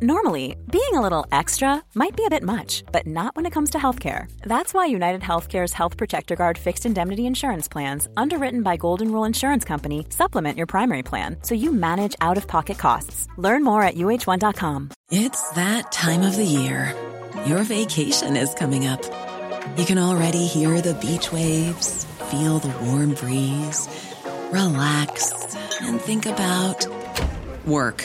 Normally, being a little extra might be a bit much, but not when it comes to healthcare. That's why United Healthcare's Health Protector Guard fixed indemnity insurance plans, underwritten by Golden Rule Insurance Company, supplement your primary plan so you manage out of pocket costs. Learn more at uh1.com. It's that time of the year. Your vacation is coming up. You can already hear the beach waves, feel the warm breeze, relax, and think about work.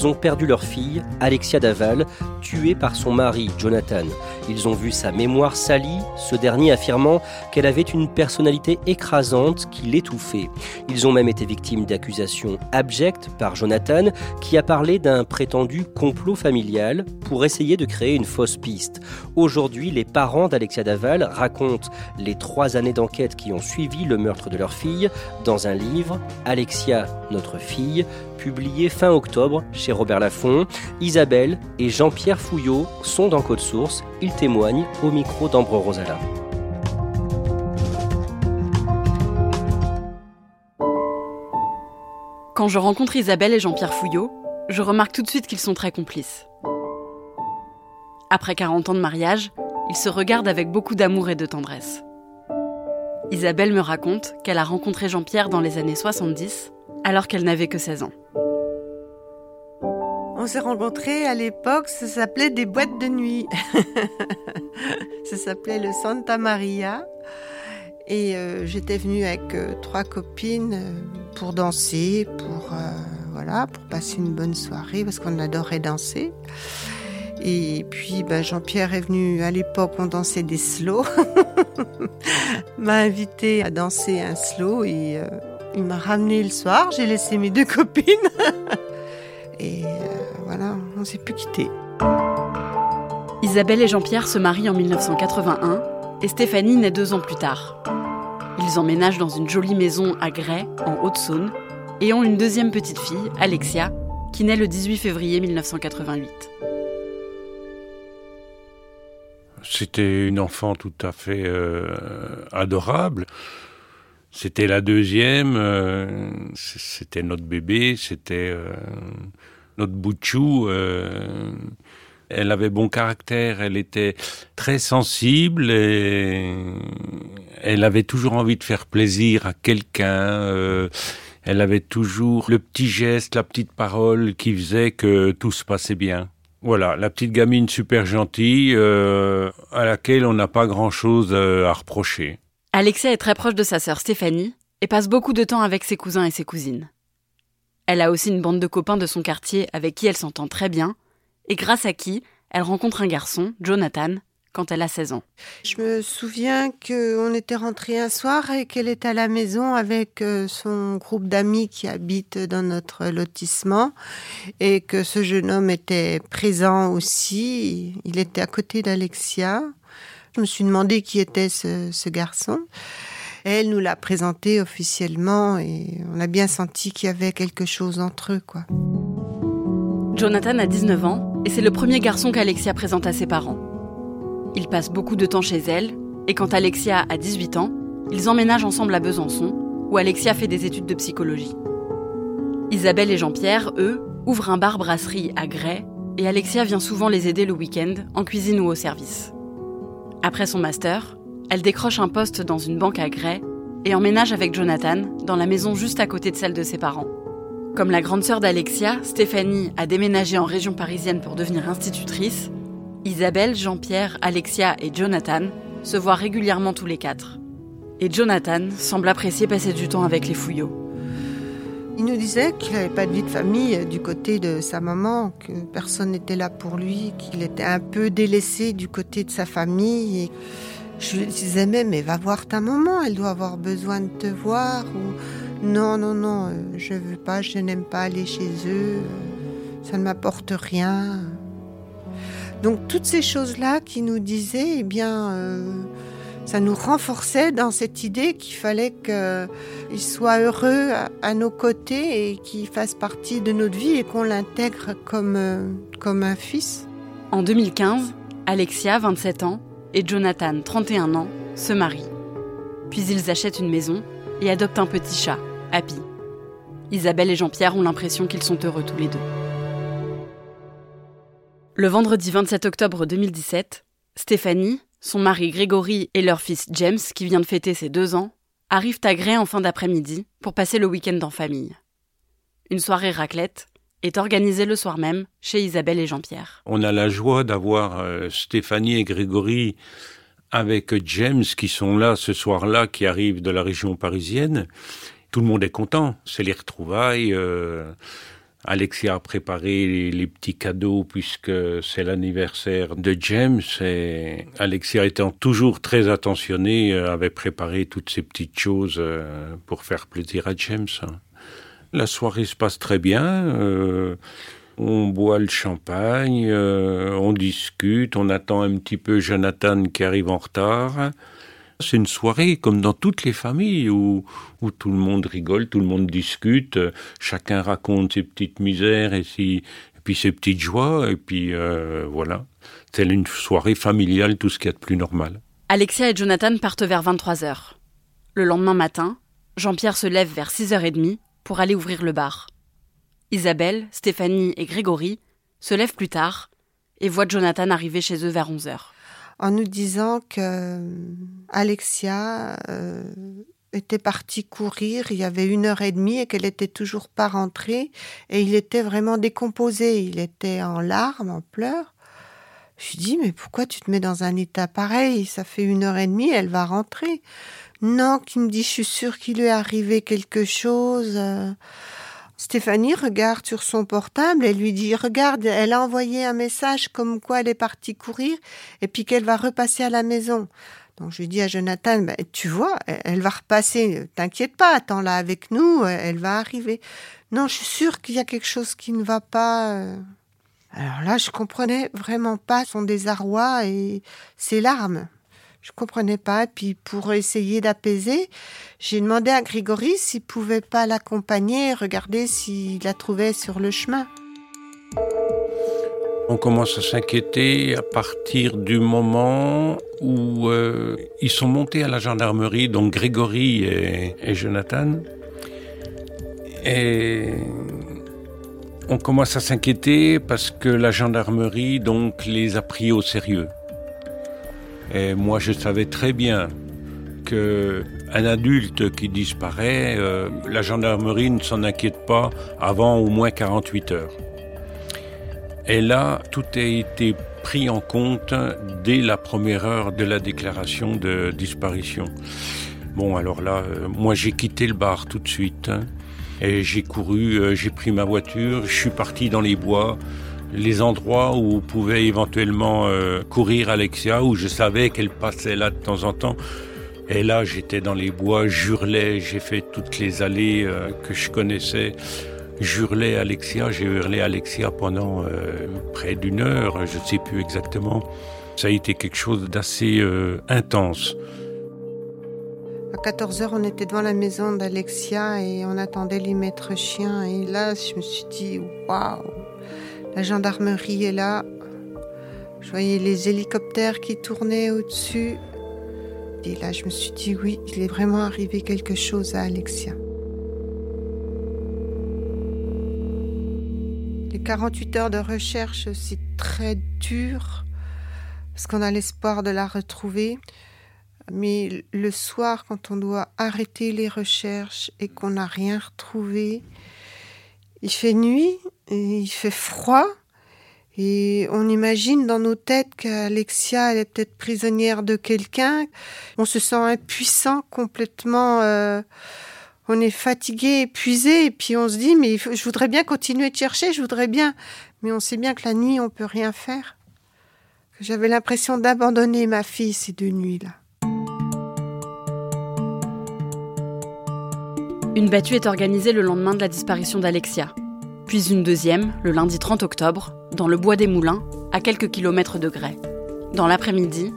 Ils ont perdu leur fille, Alexia Daval, tuée par son mari, Jonathan. Ils ont vu sa mémoire salie, ce dernier affirmant qu'elle avait une personnalité écrasante qui l'étouffait. Ils ont même été victimes d'accusations abjectes par Jonathan, qui a parlé d'un prétendu complot familial pour essayer de créer une fausse piste. Aujourd'hui, les parents d'Alexia Daval racontent les trois années d'enquête qui ont suivi le meurtre de leur fille dans un livre, Alexia, notre fille, publié fin octobre chez Robert Laffont. Isabelle et Jean-Pierre Fouillot sont dans Code Source. Ils témoignent au micro d'Ambre Rosala. Quand je rencontre Isabelle et Jean-Pierre Fouillot, je remarque tout de suite qu'ils sont très complices. Après 40 ans de mariage, ils se regardent avec beaucoup d'amour et de tendresse. Isabelle me raconte qu'elle a rencontré Jean-Pierre dans les années 70, alors qu'elle n'avait que 16 ans. On s'est rencontrés à l'époque, ça s'appelait des boîtes de nuit. ça s'appelait le Santa Maria. Et euh, j'étais venue avec euh, trois copines euh, pour danser, pour voilà, pour passer une bonne soirée parce qu'on adorait danser. Et puis ben, Jean-Pierre est venu à l'époque, on dansait des slow. m'a invité à danser un slow et il m'a ramené le soir. J'ai laissé mes deux copines. et voilà, on s'est plus quittés. Isabelle et Jean-Pierre se marient en 1981 et Stéphanie naît deux ans plus tard. Ils emménagent dans une jolie maison à Grès, en Haute-Saône, et ont une deuxième petite fille, Alexia, qui naît le 18 février 1988. C'était une enfant tout à fait euh, adorable. C'était la deuxième, euh, c'était notre bébé, c'était euh, notre Bouchou, euh, elle avait bon caractère, elle était très sensible et elle avait toujours envie de faire plaisir à quelqu'un. Euh, elle avait toujours le petit geste, la petite parole qui faisait que tout se passait bien. Voilà, la petite gamine super gentille euh, à laquelle on n'a pas grand-chose à reprocher. Alexia est très proche de sa sœur Stéphanie et passe beaucoup de temps avec ses cousins et ses cousines. Elle a aussi une bande de copains de son quartier avec qui elle s'entend très bien, et grâce à qui elle rencontre un garçon, Jonathan, quand elle a 16 ans. Je me souviens qu'on était rentré un soir et qu'elle était à la maison avec euh, son groupe d'amis qui habitent dans notre lotissement et que ce jeune homme était présent aussi. Il était à côté d'Alexia. Je me suis demandé qui était ce garçon. Elle nous l'a présenté officiellement et on a bien senti qu'il y avait quelque chose entre eux, quoi. Jonathan a 19 ans et c'est le premier garçon qu'Alexia présente à ses parents. Il passe beaucoup de temps chez elle et quand Alexia a 18 ans, ils emménagent ensemble à Besançon où Alexia fait des études de psychologie. Isabelle et Jean-Pierre, eux, ouvrent un bar-brasserie à Grès et Alexia vient souvent les aider le week-end en cuisine ou au service. Après son master, elle décroche un poste dans une banque à Grès et emménage avec Jonathan dans la maison juste à côté de celle de ses parents. Comme la grande sœur d'Alexia, Stéphanie a déménagé en région parisienne pour devenir institutrice. Isabelle, Jean-Pierre, Alexia et Jonathan se voient régulièrement tous les quatre. Et Jonathan semble apprécier passer du temps avec les fouillots. Il nous disait qu'il n'avait pas de vie de famille du côté de sa maman, que personne n'était là pour lui, qu'il était un peu délaissé du côté de sa famille. Je lui disais même, mais va voir ta maman, elle doit avoir besoin de te voir. Ou non, non, non, euh, je veux pas, je n'aime pas aller chez eux. ça ne m'apporte rien. Donc toutes ces choses-là qui nous disaient, eh bien, euh, ça nous renforçait dans cette idée qu'il fallait qu'il soit heureux à, nos côtés et qu'il fasse partie de notre vie et qu'on l'intègre comme, euh, comme un fils. En 2015, Alexia, 27 ans, et Jonathan, 31 ans, se marient. Puis ils achètent une maison et adoptent un petit chat, Happy. Isabelle et Jean-Pierre ont l'impression qu'ils sont heureux tous les deux. Le vendredi 27 octobre 2017, Stéphanie, son mari Grégory et leur fils James, qui vient de fêter ses deux ans, arrivent à Grès en fin d'après-midi pour passer le week-end en famille. Une soirée raclette est organisée le soir même chez Isabelle et Jean-Pierre. On a la joie d'avoir euh, Stéphanie et Grégory avec James qui sont là ce soir-là, qui arrivent de la région parisienne. Tout le monde est content, c'est les retrouvailles. Euh, Alexia a préparé les, petits cadeaux puisque c'est l'anniversaire de James et Alexia étant toujours très attentionnée euh, avait préparé toutes ces petites choses euh, pour faire plaisir à James. La soirée se passe très bien. Euh, on boit le champagne, on discute, on attend un petit peu Jonathan qui arrive en retard. C'est une soirée comme dans toutes les familles où, tout le monde rigole, tout le monde discute, chacun raconte ses petites misères et, si, puis ses petites joies, et puis euh, voilà. C'est une soirée familiale, tout ce qu'il y a de plus normal. Alexia et Jonathan partent vers 23h. Le lendemain matin, Jean-Pierre se lève vers 6h30 pour aller ouvrir le bar. Isabelle, Stéphanie et Grégory se lèvent plus tard et voient Jonathan arriver chez eux vers 11h en nous disant que euh, Alexia euh, était partie courir, il y avait une heure et demie et qu'elle était toujours pas rentrée et il était vraiment décomposé, il était en larmes, en pleurs. Je lui dis mais pourquoi tu te mets dans un état pareil? Ça fait une heure et demie, elle va rentrer. Non, qui me dit je suis sûre qu'il lui est arrivé quelque chose. Stéphanie regarde sur son portable et lui dit Regarde, elle a envoyé un message comme quoi elle est partie courir et puis qu'elle va repasser à la maison. Donc je lui dis à Jonathan ben, Tu vois, elle va repasser, t'inquiète pas, attends-la avec nous, elle va arriver. Non, je suis sûre qu'il y a quelque chose qui ne va pas. Euh. Alors là, je comprenais vraiment pas son désarroi et ses larmes. Je comprenais pas. Puis pour essayer d'apaiser, j'ai demandé à Grégory s'il pouvait pas l'accompagner et regarder s'il la trouvait sur le chemin. On commence à s'inquiéter à partir du moment où euh, ils sont montés à la gendarmerie, donc Grégory et, et Jonathan. Et on commence à s'inquiéter parce que la gendarmerie donc les a pris au sérieux. Et moi, je savais très bien que un adulte qui disparaît, euh, la gendarmerie ne s'en inquiète pas avant au moins 48 heures. Et là, tout a été pris en compte dès la première heure de la déclaration de disparition. Bon, alors là, euh, moi j'ai quitté le bar tout de suite. Hein, et j'ai couru, euh, j'ai pris ma voiture, je suis parti dans les bois les endroits où pouvait éventuellement euh, courir Alexia, où je savais qu'elle passait là de temps en temps. Et là, j'étais dans les bois, j'hurlais, j'ai fait toutes les allées euh, que je connaissais. J'hurlais Alexia, j'ai hurlé Alexia pendant euh, près d'une heure, je ne sais plus exactement. Ça a été quelque chose d'assez intense. À 14 heures, on était devant la maison d'Alexia et on attendait les maîtres chiens. Et là, je me suis dit, waouh, la gendarmerie est là. Je voyais les hélicoptères qui tournaient au-dessus. Et là, je me suis dit, oui, il est vraiment arrivé quelque chose à Alexia. Les 48 heures de recherche, c'est très dur, parce qu'on a l'espoir de la retrouver. Mais le soir, quand on doit arrêter les recherches et qu'on n'a rien retrouvé, il fait nuit, il fait froid, et on imagine dans nos têtes qu'Alexia elle est peut-être prisonnière de quelqu'un. On se sent impuissant complètement. Euh, on est fatigué, épuisé, et puis on se dit mais je voudrais bien continuer de chercher, je voudrais bien, mais on sait bien que la nuit on peut rien faire. J'avais l'impression d'abandonner ma fille ces deux nuits-là. Une battue est organisée le lendemain de la disparition d'Alexia. puis une deuxième, le lundi 30 octobre, dans le bois des Moulins, à quelques kilomètres de Grès. Dans l'après-midi,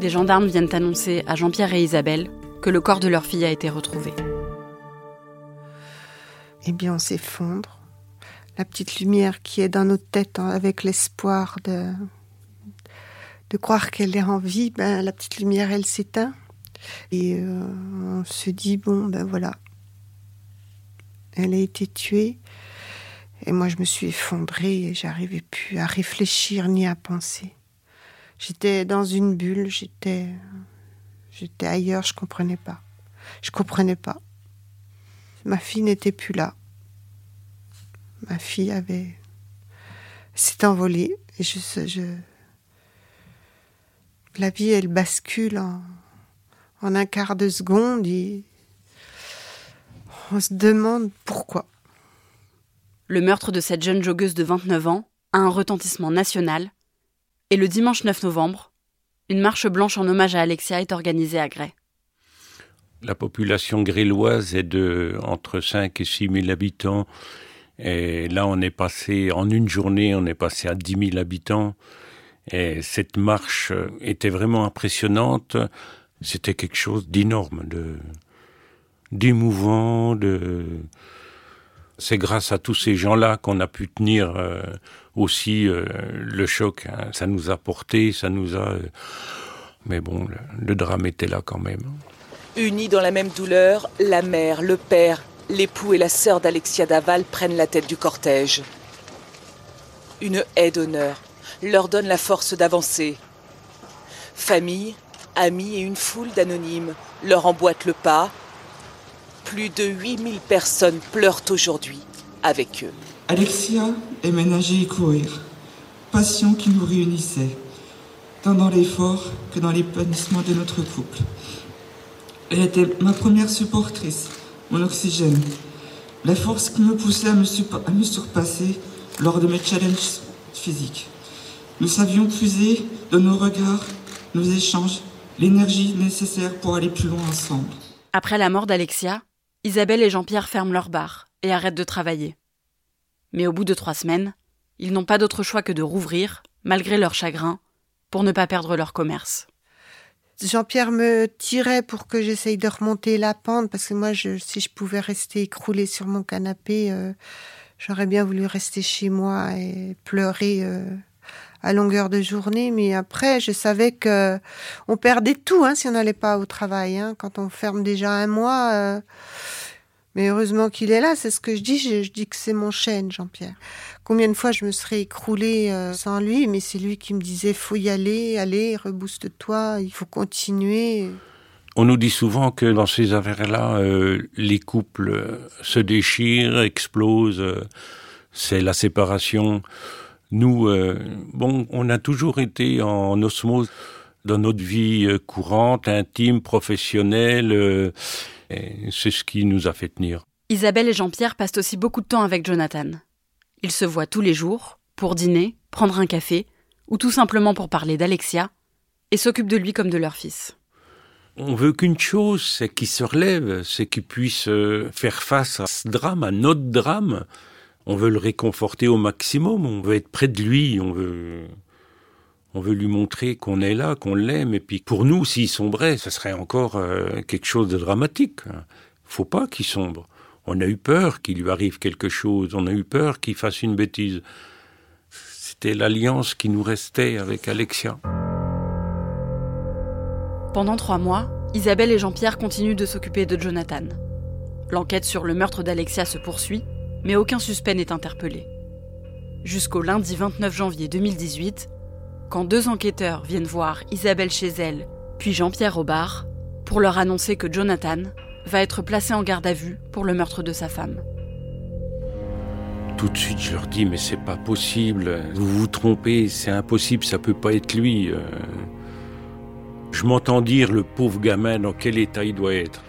des gendarmes viennent annoncer à Jean-Pierre et Isabelle que le corps de leur fille a été retrouvé. Eh bien, on s'effondre. La petite lumière qui est dans nos têtes hein, avec l'espoir de, de croire qu'elle est en vie, ben, la petite lumière, elle s'éteint. Et euh, on se dit, bon, ben voilà, elle a été tuée. Et moi, je me suis effondrée et j'arrivais plus à réfléchir ni à penser. J'étais dans une bulle, j'étais, j'étais ailleurs, je comprenais pas. Je comprenais pas. Ma fille n'était plus là. Ma fille avait s'est envolée et je, la vie elle bascule en, un quart de seconde on se demande pourquoi. Le meurtre de cette jeune joggeuse de 29 ans a un retentissement national et le dimanche 9 novembre, une marche blanche en hommage à Alexia est organisée à Grès. La population gréloise est de entre 5 et 6 000 habitants. Et là, on est passé, en une journée, on est passé à 10 000 habitants. Et cette marche était vraiment impressionnante. C'était quelque chose d'énorme, de, d'émouvant, de, c'est grâce à tous ces gens-là qu'on a pu tenir euh, aussi euh, le choc. Hein. Ça nous a porté, ça nous a. Mais bon, le, drame était là quand même. Unis dans la même douleur, la mère, le père, l'époux et la sœur d'Alexia Daval prennent la tête du cortège. Une haie d'honneur leur donne la force d'avancer. Famille, amis et une foule d'anonymes leur emboîtent le pas, plus de 8000 personnes pleurent aujourd'hui avec eux. Alexia est ménager et courir, passion qui nous réunissait, tant dans l'effort que dans l'épanouissement de notre couple. Elle était ma première supportrice, mon oxygène, la force qui me poussait à me, à me surpasser lors de mes challenges physiques. Nous savions puiser dans nos regards, nos échanges, l'énergie nécessaire pour aller plus loin ensemble. Après la mort d'Alexia, Isabelle et Jean-Pierre ferment leur bar et arrêtent de travailler. Mais au bout de trois semaines, ils n'ont pas d'autre choix que de rouvrir, malgré leur chagrin, pour ne pas perdre leur commerce. Jean-Pierre me tirait pour que j'essaye de remonter la pente, parce que moi, si je pouvais rester écroulée sur mon canapé, euh, j'aurais bien voulu rester chez moi et pleurer euh, à longueur de journée. Mais après, je savais que on perdait tout hein, si on n'allait pas au travail. Hein. Quand on ferme déjà un mois, euh, mais heureusement qu'il est là, c'est ce que je dis. Je, dis que c'est mon chêne, Jean-Pierre. Combien de fois je me serais écroulée euh, sans lui, mais c'est lui qui me disait faut y aller, allez, rebooste-toi, il faut continuer. On nous dit souvent que dans ces affaires-là, euh, les couples se déchirent, explosent. Euh, c'est la séparation. Nous, bon, on a toujours été en osmose dans notre vie courante, intime, professionnelle c'est ce qui nous a fait tenir. Isabelle et Jean-Pierre passent aussi beaucoup de temps avec Jonathan. Ils se voient tous les jours, pour dîner, prendre un café, ou tout simplement pour parler d'Alexia, et s'occupent de lui comme de leur fils. On veut qu'une chose, c'est qu'il se relève, c'est qu'il puisse euh, faire face à ce drame, à notre drame. On veut le réconforter au maximum, on veut être près de lui, on veut on veut lui montrer qu'on est là, qu'on l'aime, et puis pour nous, s'il sombrait, ce serait encore euh, quelque chose de dramatique. Faut pas qu'il sombre. On a eu peur qu'il lui arrive quelque chose, on a eu peur qu'il fasse une bêtise. C'était l'alliance qui nous restait avec Alexia. Pendant trois mois, Isabelle et Jean-Pierre continuent de s'occuper de Jonathan. L'enquête sur le meurtre d'Alexia se poursuit, mais aucun suspect n'est interpellé. Jusqu'au lundi 29 janvier 2018, quand deux enquêteurs viennent voir Isabelle chez elle, puis Jean-Pierre au bar, pour leur annoncer que Jonathan va être placé en garde à vue pour le meurtre de sa femme. Tout de suite, je leur dis, mais c'est pas possible, vous vous trompez, c'est impossible, ça peut pas être lui. Euh. Je m'entends dire, le pauvre gamin, dans quel état il doit être.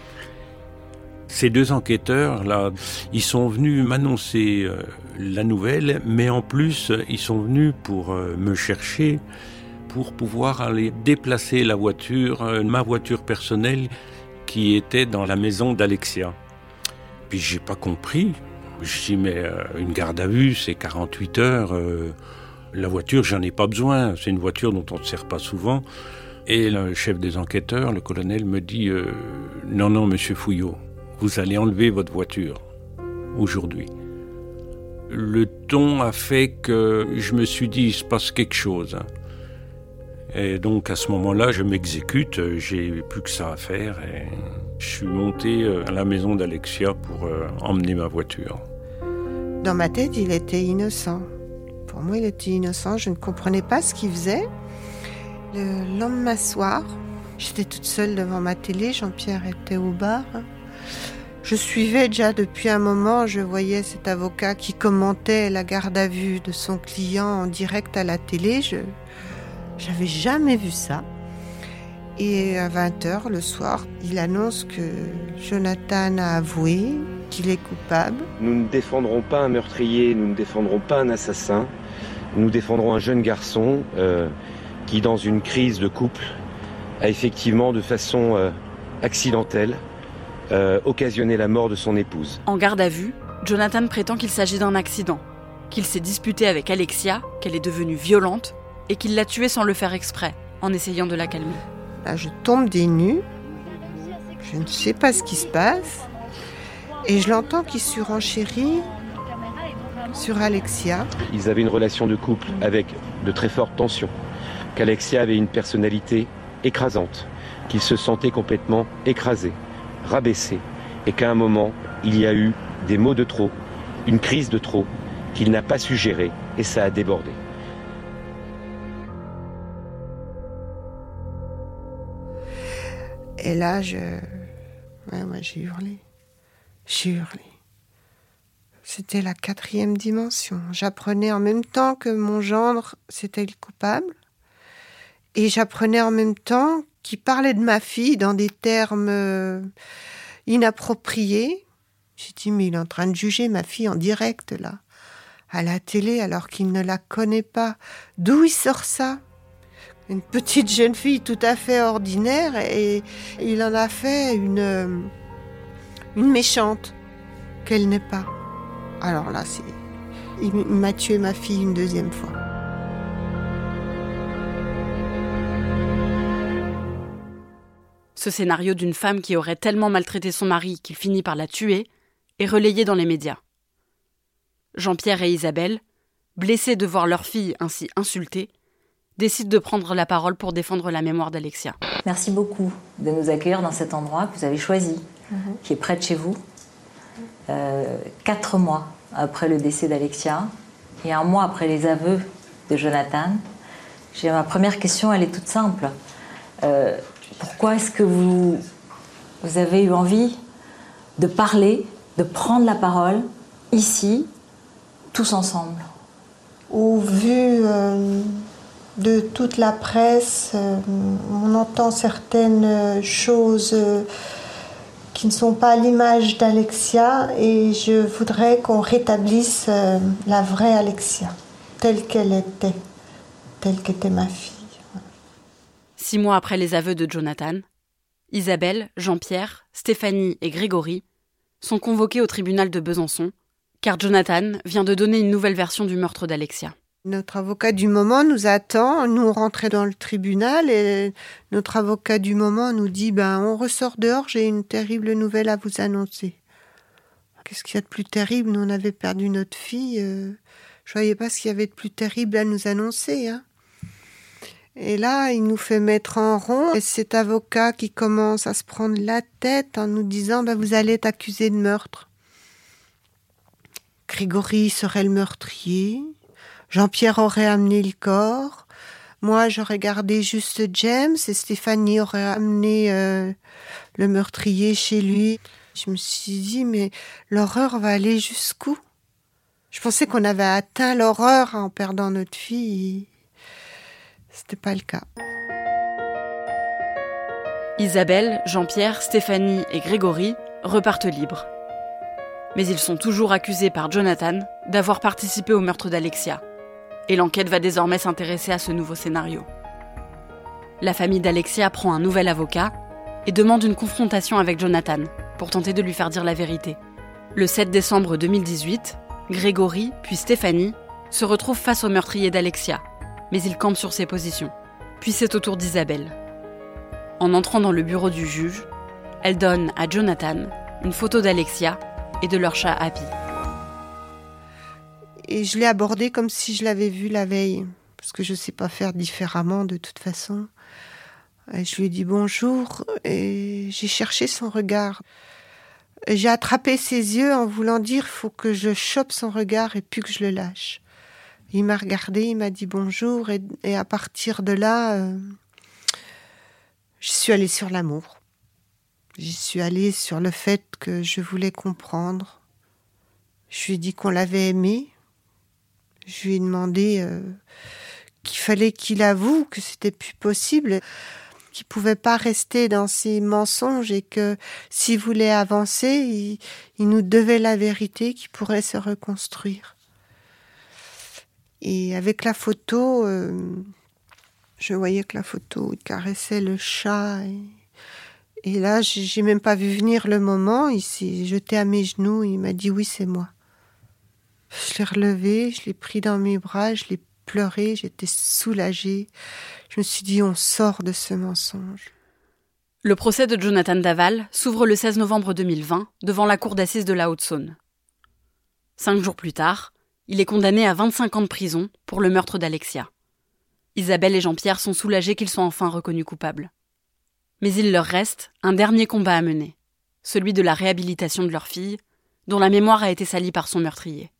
Ces deux enquêteurs, là, ils sont venus m'annoncer euh, la nouvelle, mais en plus, ils sont venus pour euh, me chercher, pour pouvoir aller déplacer la voiture, euh, ma voiture personnelle, qui était dans la maison d'Alexia. Puis j'ai pas compris. Je dis, mais une garde à vue, c'est 48 heures. la voiture, j'en ai pas besoin. C'est une voiture dont on ne sert pas souvent. Et le chef des enquêteurs, le colonel, me dit, non, non, monsieur Fouillot, vous allez enlever votre voiture aujourd'hui. Le ton a fait que je me suis dit, il se passe quelque chose. hein. Et donc à ce moment-là, je m'exécute, j'ai plus que ça à faire et je suis monté euh, à la maison d'Alexia pour euh, emmener ma voiture. Dans ma tête, il était innocent. Pour moi, il était innocent. Je ne comprenais pas ce qu'il faisait. Le lendemain soir, j'étais toute seule devant ma télé. Jean-Pierre était au bar. Je suivais déjà depuis un moment. Je voyais cet avocat qui commentait la garde à vue de son client en direct à la télé. Je j'avais jamais vu ça. Et à 20h le soir, il annonce que Jonathan a avoué qu'il est coupable. Nous ne défendrons pas un meurtrier, nous ne défendrons pas un assassin, nous défendrons un jeune garçon euh, qui, dans une crise de couple, a effectivement, de façon euh, accidentelle, euh, occasionné la mort de son épouse. En garde à vue, Jonathan prétend qu'il s'agit d'un accident, qu'il s'est disputé avec Alexia, qu'elle est devenue violente et qu'il l'a tuée sans le faire exprès, en essayant de la calmer. Là, je tombe des nues. Je ne sais pas ce qui se passe. Et je l'entends qui surenchérit sur Alexia. Ils avaient une relation de couple avec de très fortes tensions, qu'Alexia avait une personnalité écrasante, qu'il se sentait complètement écrasé, rabaissé, et qu'à un moment, il y a eu des mots de trop, une crise de trop, qu'il n'a pas su gérer, et ça a débordé. Et là, je. Ouais, moi, j'ai hurlé. J'ai hurlé. C'était la quatrième dimension. J'apprenais en même temps que mon gendre, c'était le coupable. Et j'apprenais en même temps qu'il parlait de ma fille dans des termes euh, inappropriés. J'ai dit, mais il est en train de juger ma fille en direct, là, à la télé, alors qu'il ne la connaît pas. D'où il sort ça? Une petite jeune fille tout à fait ordinaire, et il en a fait une, euh, une méchante qu'elle n'est pas. Alors là, c'est. Il m'a tué ma fille une deuxième fois. Ce scénario d'une femme qui aurait tellement maltraité son mari qu'il finit par la tuer est relayé dans les médias. Jean-Pierre et Isabelle, blessés de voir leur fille ainsi insultée, décident de prendre la parole pour défendre la mémoire d'Alexia. Merci beaucoup de nous accueillir dans cet endroit que vous avez choisi, qui est près de chez vous. Euh, quatre mois après le décès d'Alexia et un mois après les aveux de Jonathan, j'ai ma première question, elle est toute simple. Euh, pourquoi est-ce que vous, avez eu envie de parler, de prendre la parole ici, tous ensemble? Au vu euh, de toute la presse, euh, on entend certaines choses euh, qui ne sont pas à l'image d'Alexia et je voudrais qu'on rétablisse la vraie Alexia, telle qu'elle était, telle qu'était ma fille. Six mois après les aveux de Jonathan, Isabelle, Jean-Pierre, Stéphanie et Grégory sont convoqués au tribunal de Besançon, car Jonathan vient de donner une nouvelle version du meurtre d'Alexia. Notre avocat du moment nous attend, nous rentrer dans le tribunal et notre avocat du moment nous dit ben on ressort dehors, j'ai une terrible nouvelle à vous annoncer. Qu'est-ce qu'il y a de plus terrible? Nous on perdu notre fille, euh, je voyais pas ce qu'il y avait de plus terrible à nous annoncer hein. Et là, il nous fait mettre en rond et cet avocat qui commence à se prendre la tête en nous disant ben vous allez être accusé de meurtre. Grégory serait le meurtrier. Jean-Pierre aurait amené le corps. Moi, j'aurais gardé juste James et Stéphanie aurait amené euh, le meurtrier chez lui. Je me suis dit, mais l'horreur va aller jusqu'où? Je pensais qu'on avait atteint l'horreur en perdant notre fille. C'était pas le cas. Isabelle, Jean-Pierre, Stéphanie et Grégory repartent libres. Mais ils sont toujours accusés par Jonathan d'avoir participé au meurtre d'Alexia. Et l'enquête va désormais s'intéresser à ce nouveau scénario. La famille d'Alexia prend un nouvel avocat et demande une confrontation avec Jonathan pour tenter de lui faire dire la vérité. Le 7 décembre 2018, Grégory, puis Stéphanie, se retrouvent face au meurtrier d'Alexia, mais ils campent sur ses positions. Puis c'est au tour d'Isabelle. En entrant dans le bureau du juge, elle donne à Jonathan une photo d'Alexia et de leur chat Happy. Et je l'ai abordé comme si je l'avais vu la veille, parce que je ne sais pas faire différemment de toute façon. Et je lui ai dit bonjour et j'ai cherché son regard. J'ai attrapé ses yeux en voulant dire faut que je chope son regard et puis que je le lâche. Il m'a regardé, il m'a dit bonjour et, à partir de là, euh, je suis allée sur l'amour. J'y suis allée sur le fait que je voulais comprendre. Je lui ai dit qu'on l'avait aimé. Je lui ai demandé euh, qu'il fallait qu'il avoue que c'était plus possible qu'il pouvait pas rester dans ses mensonges et que s'il voulait avancer, il, nous devait la vérité qui pourrait se reconstruire. Et avec la photo, euh, je voyais que la photo caressait le chat. Et, et là, j'ai même pas vu venir le moment. Il s'est jeté à mes genoux. Il m'a dit oui, c'est moi. Je l'ai relevé, je l'ai pris dans mes bras, je l'ai pleuré, j'étais soulagée. Je me suis dit, on sort de ce mensonge. Le procès de Jonathan Daval s'ouvre le 16 novembre 2020 devant la cour d'assises de la Haute-Saône. Cinq jours plus tard, il est condamné à 25 ans de prison pour le meurtre d'Alexia. Isabelle et Jean-Pierre sont soulagés qu'ils soient enfin reconnus coupables. Mais il leur reste un dernier combat à mener, celui de la réhabilitation de leur fille, dont la mémoire a été salie par son meurtrier.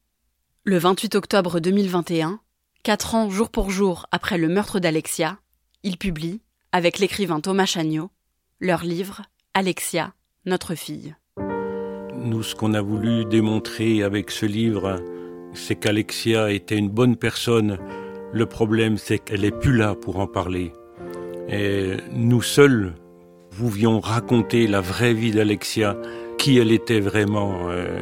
Le 28 octobre 2021, Quatre ans jour pour jour après le meurtre d'Alexia, ils publient, avec l'écrivain Thomas Chagnot, leur livre Alexia, notre fille. Nous, ce qu'on a voulu démontrer avec ce livre, c'est qu'Alexia était une bonne personne. Le problème, c'est qu'elle n'est plus là pour en parler. Et nous seuls pouvions raconter la vraie vie d'Alexia, qui elle était vraiment, euh,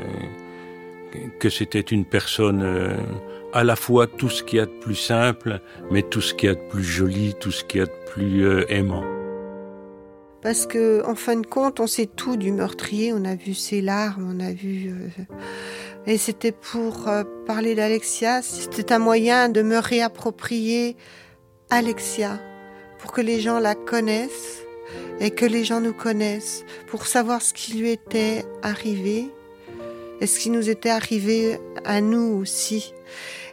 que c'était une personne euh, à la fois tout ce qu'il y a de plus simple, mais tout ce qu'il y a de plus joli, tout ce qu'il y a de plus euh, aimant. Parce que, en fin de compte, on sait tout du meurtrier. On a vu ses larmes, on a vu. Et c'était pour euh, parler d'Alexia. C'était un moyen de me réapproprier Alexia, pour que les gens la connaissent et que les gens nous connaissent, pour savoir ce qui lui était arrivé et ce qui nous était arrivé à nous aussi.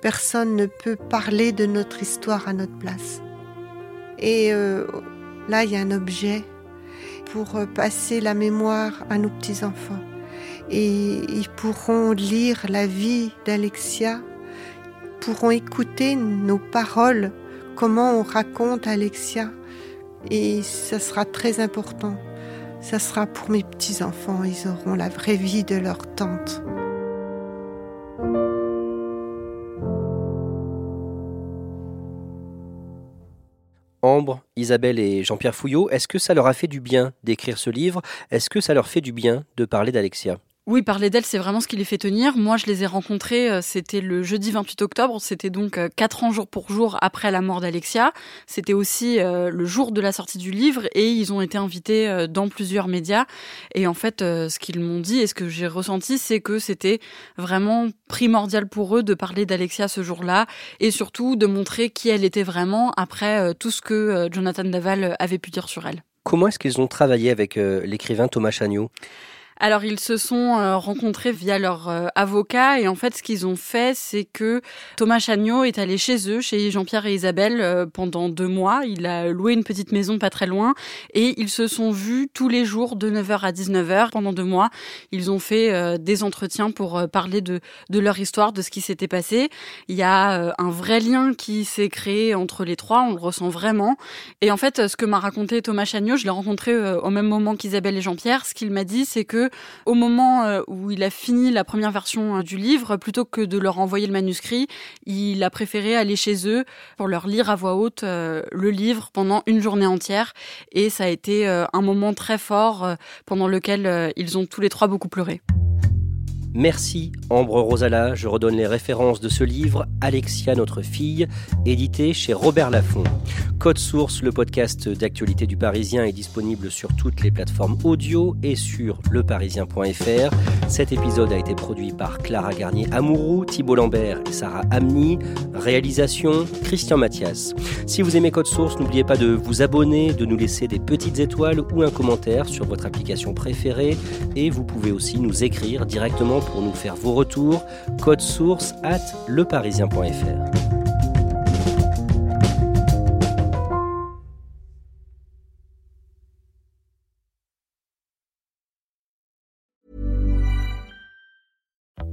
Personne ne peut parler de notre histoire à notre place. Et euh, là, il y a un objet pour euh, passer la mémoire à nos petits-enfants. Et ils pourront lire la vie d'Alexia, pourront écouter nos paroles, comment on raconte Alexia. Et ça sera très important. Ça sera pour mes petits-enfants, ils auront la vraie vie de leur tante. Ambre, Isabelle et Jean-Pierre Fouillot, est-ce que ça leur a fait du bien d'écrire ce livre? Est-ce que ça leur fait du bien de parler d'Alexia? Oui, parler d'elle, c'est vraiment ce qui les fait tenir. Moi, je les ai rencontrés, euh, c'était le jeudi 28 octobre, c'était donc euh, quatre ans jour pour jour après la mort d'Alexia. C'était aussi euh, le jour de la sortie du livre et ils ont été invités dans plusieurs médias. Et en fait, ce qu'ils m'ont dit et ce que j'ai ressenti, c'est que c'était vraiment primordial pour eux de parler d'Alexia ce jour-là et surtout de montrer qui elle était vraiment après tout ce que Jonathan Daval avait pu dire sur elle. Comment est-ce qu'ils ont travaillé avec l'écrivain Thomas Chagnot alors ils se sont euh, rencontrés via leur euh, avocat et en fait ce qu'ils ont fait c'est que Thomas Chagnot est allé chez eux, chez Jean-Pierre et Isabelle euh, pendant deux mois. Il a loué une petite maison pas très loin et ils se sont vus tous les jours de 9h à 19h pendant deux mois. Ils ont fait des entretiens pour parler de, de leur histoire, de ce qui s'était passé. Il y a un vrai lien qui s'est créé entre les trois, on le ressent vraiment. Et en fait ce que m'a raconté Thomas Chagnot, je l'ai rencontré au même moment qu'Isabelle et Jean-Pierre, ce qu'il m'a dit c'est que au moment euh, où il a fini la première version euh, du livre, plutôt que de leur envoyer le manuscrit, il a préféré aller chez eux pour leur lire à voix haute euh, le livre pendant une journée entière. Et ça a été un moment très fort pendant lequel ils ont tous les trois beaucoup pleuré. Merci Ambre Rosala, je redonne les références de ce livre, Alexia notre fille, édité chez Robert Laffont. Code Source, le podcast d'actualité du Parisien, est disponible sur toutes les plateformes audio et sur leparisien.fr. Cet épisode a été produit par Clara Garnier-Amouroux, Thibault Lambert et Sarah Amni. Réalisation, Christian Mathias. Si vous aimez Code Source, n'oubliez pas de vous abonner, de nous laisser des petites étoiles ou un commentaire sur votre application préférée et vous pouvez aussi nous écrire directement pour nous faire vos retours. Code source at leparisien.fr.